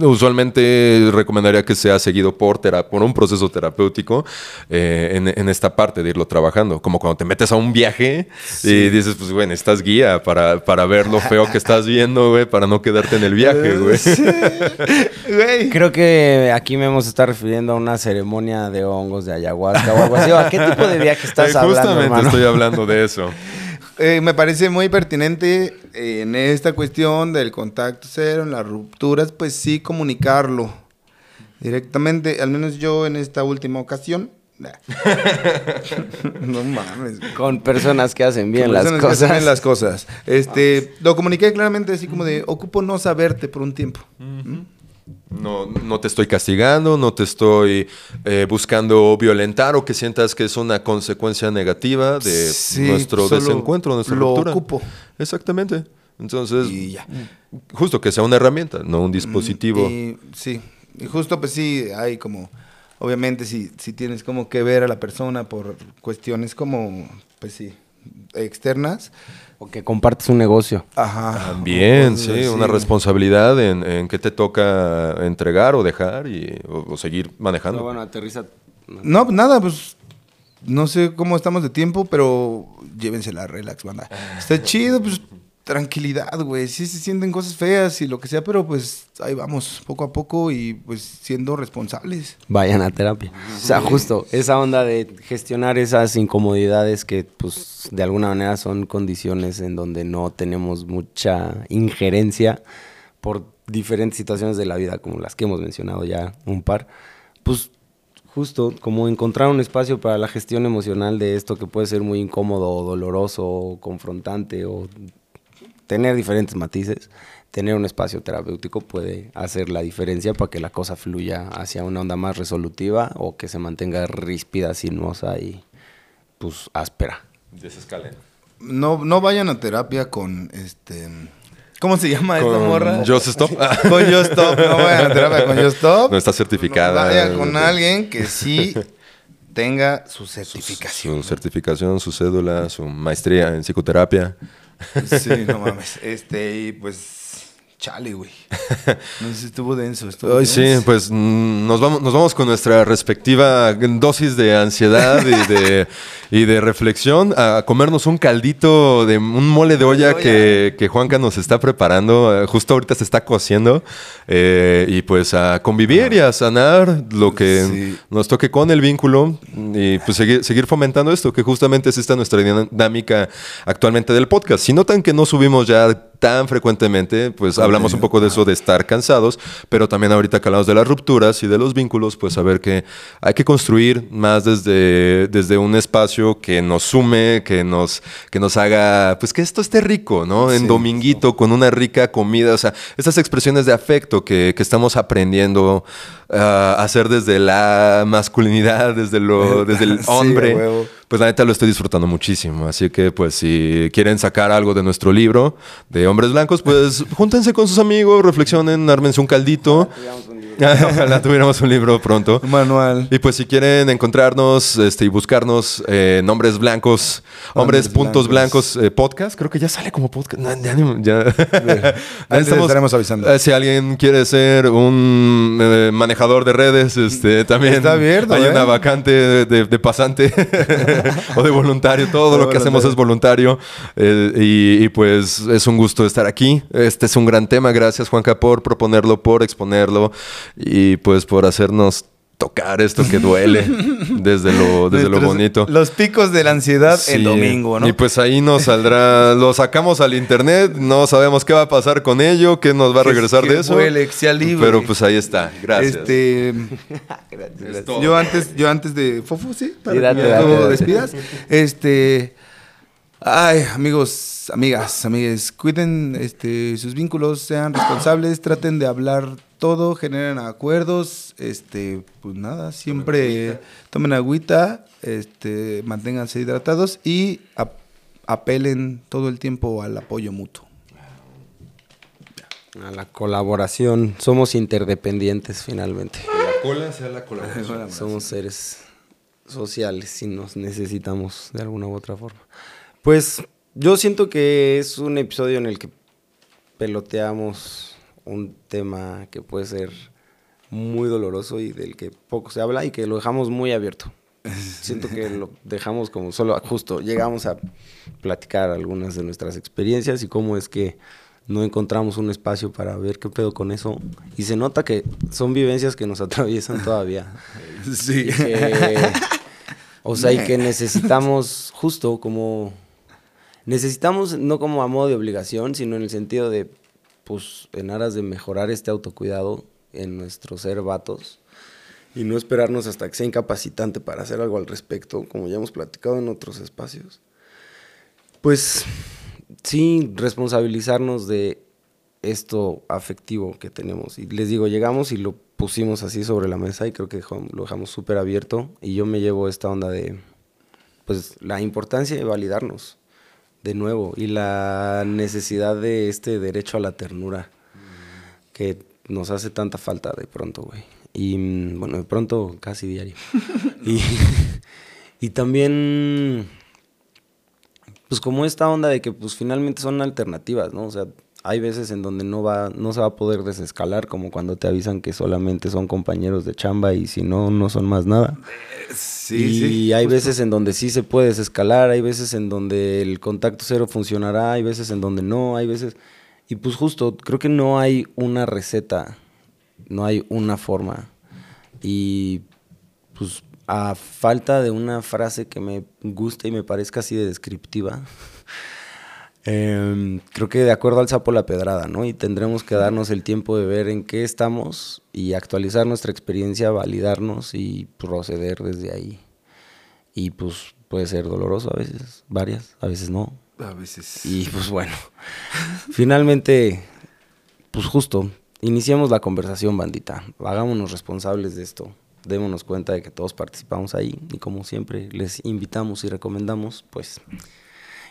usualmente recomendaría que sea seguido por, por un proceso terapéutico eh, en, en esta parte de irlo trabajando. Como cuando te metes a un viaje y dices, pues, güey, necesitas guía para, para ver lo feo que estás viendo, güey, para no quedarte en el viaje, güey. Güey. Creo que aquí me hemos está refiriendo a una ceremonia de hongos de ayahuasca o algo así. ¿A qué tipo de viaje estás Eh, hablando, Justamente hermano? estoy hablando de eso. Eh, me parece muy pertinente eh, en esta cuestión del contacto cero, en las rupturas, pues sí comunicarlo directamente, al menos yo en esta última ocasión. no mames. güey. Con personas que hacen bien Con las personas que cosas. hacen las cosas. Este, lo comuniqué claramente así como de, ocupo no saberte por un tiempo. No, no te estoy castigando, no te estoy eh, buscando violentar o que sientas que es una consecuencia negativa de Sí, nuestro solo desencuentro, nuestra lo ruptura. ocupo. Exactamente. Entonces, Y ya. justo que sea una herramienta, no un dispositivo. Y, sí, y justo pues sí, hay como, obviamente si, si tienes como que ver a la persona por cuestiones como, pues sí, externas. O que compartes un negocio. Ajá. También, sí, una responsabilidad en, en qué te toca entregar o dejar y, o, o seguir manejando. No, bueno, aterriza. No, nada, pues no sé cómo estamos de tiempo, pero llévensela, relax, banda. Está chido, pues tranquilidad, güey. Sí se sienten cosas feas y lo que sea, pero pues ahí vamos, poco a poco y pues siendo responsables. Vayan a terapia. O sea, justo esa onda de gestionar esas incomodidades que, pues, de alguna manera son condiciones en donde no tenemos mucha injerencia por diferentes situaciones de la vida, como las que hemos mencionado ya un par. Pues, justo como encontrar un espacio para la gestión emocional de esto que puede ser muy incómodo o doloroso o confrontante o tener diferentes matices, tener un espacio terapéutico puede hacer la diferencia para que la cosa fluya hacia una onda más resolutiva o que se mantenga ríspida, sinuosa y pues áspera. Desescalen. No, no vayan a terapia con este. ¿Cómo se llama esta Con morra? Just Stop. Con Just Stop. No vayan a terapia con Just Stop. No está certificada. Vayan con alguien que sí tenga su certificación. Su certificación, su cédula, su maestría en psicoterapia. Sí, no mames. Este, y pues. Chale, güey. No sé si estuvo denso. Estuvo Ay, sí, pues mm, nos vamos, nos vamos con nuestra respectiva dosis de ansiedad y de, y de reflexión a comernos un caldito de un mole de olla que, que Juanca nos está preparando. Justo ahorita se está cociendo. Eh, y pues a convivir y a sanar lo que Sí. nos toque con el vínculo y pues seguir, seguir fomentando esto, que justamente es esta nuestra dinámica actualmente del podcast. Si notan que no subimos ya tan frecuentemente, pues hablamos un poco de eso de estar cansados, pero también ahorita que hablamos de las rupturas y de los vínculos, pues saber que hay que construir más desde, desde un espacio que nos sume, que nos, que nos haga, pues que esto esté rico, ¿no? En dominguito, con una rica comida, o sea, estas expresiones de afecto que, que estamos aprendiendo ah, a hacer desde la masculinidad, desde, lo, desde el hombre. Pues la neta lo estoy disfrutando muchísimo. Así que, pues, si quieren sacar algo de nuestro libro de hombres blancos, pues júntense con sus amigos, reflexionen, ármense un caldito. Ojalá tuviéramos un libro pronto. Un manual. Y pues si quieren encontrarnos este, y buscarnos eh, nombres blancos, hombres Hombres puntos blancos. blancos, eh, podcast, creo que ya sale como podcast. No, ya, ya. Ahí estaremos avisando. Eh, si alguien quiere ser un eh, manejador de redes, este, también Está abierto, hay ¿eh? una vacante de, de- de pasante o de voluntario. Todo De lo que hacemos es voluntario. Eh, y, y, pues es un gusto estar aquí. Este es un gran tema. Gracias, Juanca, por proponerlo, por exponerlo y pues por hacernos tocar esto que duele desde lo, desde lo bonito. Los picos de la ansiedad Sí. el domingo, ¿no? Y pues ahí nos saldrá, lo sacamos al internet, no sabemos qué va a pasar con ello, qué nos va a regresar que de eso. vuele, que sea libre. Pero pues ahí está, gracias. Este, Es todo. yo antes, yo antes de Fofo, sí, para Sí, date, que date. despidas. Este, ay, amigos, amigas, amigues, cuiden este sus vínculos, sean responsables, traten de hablar todo, generen acuerdos, este, pues nada, siempre tomen agüita, este, manténganse hidratados y ap- apelen todo el tiempo al apoyo mutuo. A la colaboración. Somos interdependientes finalmente. la cola sea la colaboración. Somos seres sociales y nos necesitamos de alguna u otra forma. Pues yo siento que es un episodio en el que peloteamos un tema que puede ser muy doloroso y del que poco se habla y que lo dejamos muy abierto. Siento que lo dejamos como solo justo llegamos a platicar algunas de nuestras experiencias y cómo es que no encontramos un espacio para ver qué pedo con eso y se nota que son vivencias que nos atraviesan todavía. Sí. Que- o sea, y que necesitamos justo como... Necesitamos no como a modo de obligación, sino en el sentido de, pues, en aras de mejorar este autocuidado en nuestro ser vatos y no esperarnos hasta que sea incapacitante para hacer algo al respecto, como ya hemos platicado en otros espacios. Pues sí, responsabilizarnos de esto afectivo que tenemos. Y les digo, llegamos y lo pusimos así sobre la mesa y creo que lo dejamos súper abierto y yo me llevo esta onda de, pues, la importancia de validarnos de nuevo y la necesidad de este derecho a la ternura que nos hace tanta falta de pronto, güey. Y mm, bueno, de pronto casi diario. y, y también, pues como esta onda de que pues finalmente son alternativas, ¿no? O sea, hay veces en donde no va, no se va a poder desescalar, como cuando te avisan que solamente son compañeros de chamba y si no, no son más nada. y hay veces en donde sí se puede desescalar, hay veces en donde el contacto cero funcionará, hay veces en donde no, hay veces... Y pues justo, creo que no hay una receta, no hay una forma. Y pues a falta de una frase que me guste y me parezca así de descriptiva, em, creo que de acuerdo al sapo la pedrada, ¿no? Y tendremos que darnos el tiempo de ver en qué estamos y actualizar nuestra experiencia, validarnos y proceder desde ahí. Y pues puede ser doloroso a veces, varias, a veces no. A veces. Y pues bueno, finalmente, pues justo, iniciemos la conversación, bandita. Hagámonos responsables de esto. Démonos cuenta de que todos participamos ahí y como siempre les invitamos y recomendamos, pues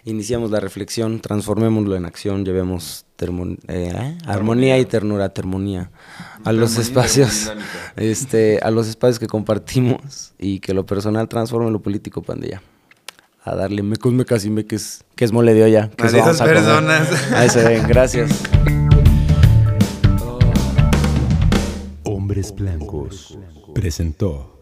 iniciamos la reflexión, transformémoslo en acción, llevemos termo- eh, armonía y ternura, termonía a los espacios, este, a los espacios que compartimos y que lo personal transforme lo político, pandilla. A darle mecos, mecas y meques, que es mole de olla. Que a personas. Ahí se ven, gracias. Hombres Blancos presentó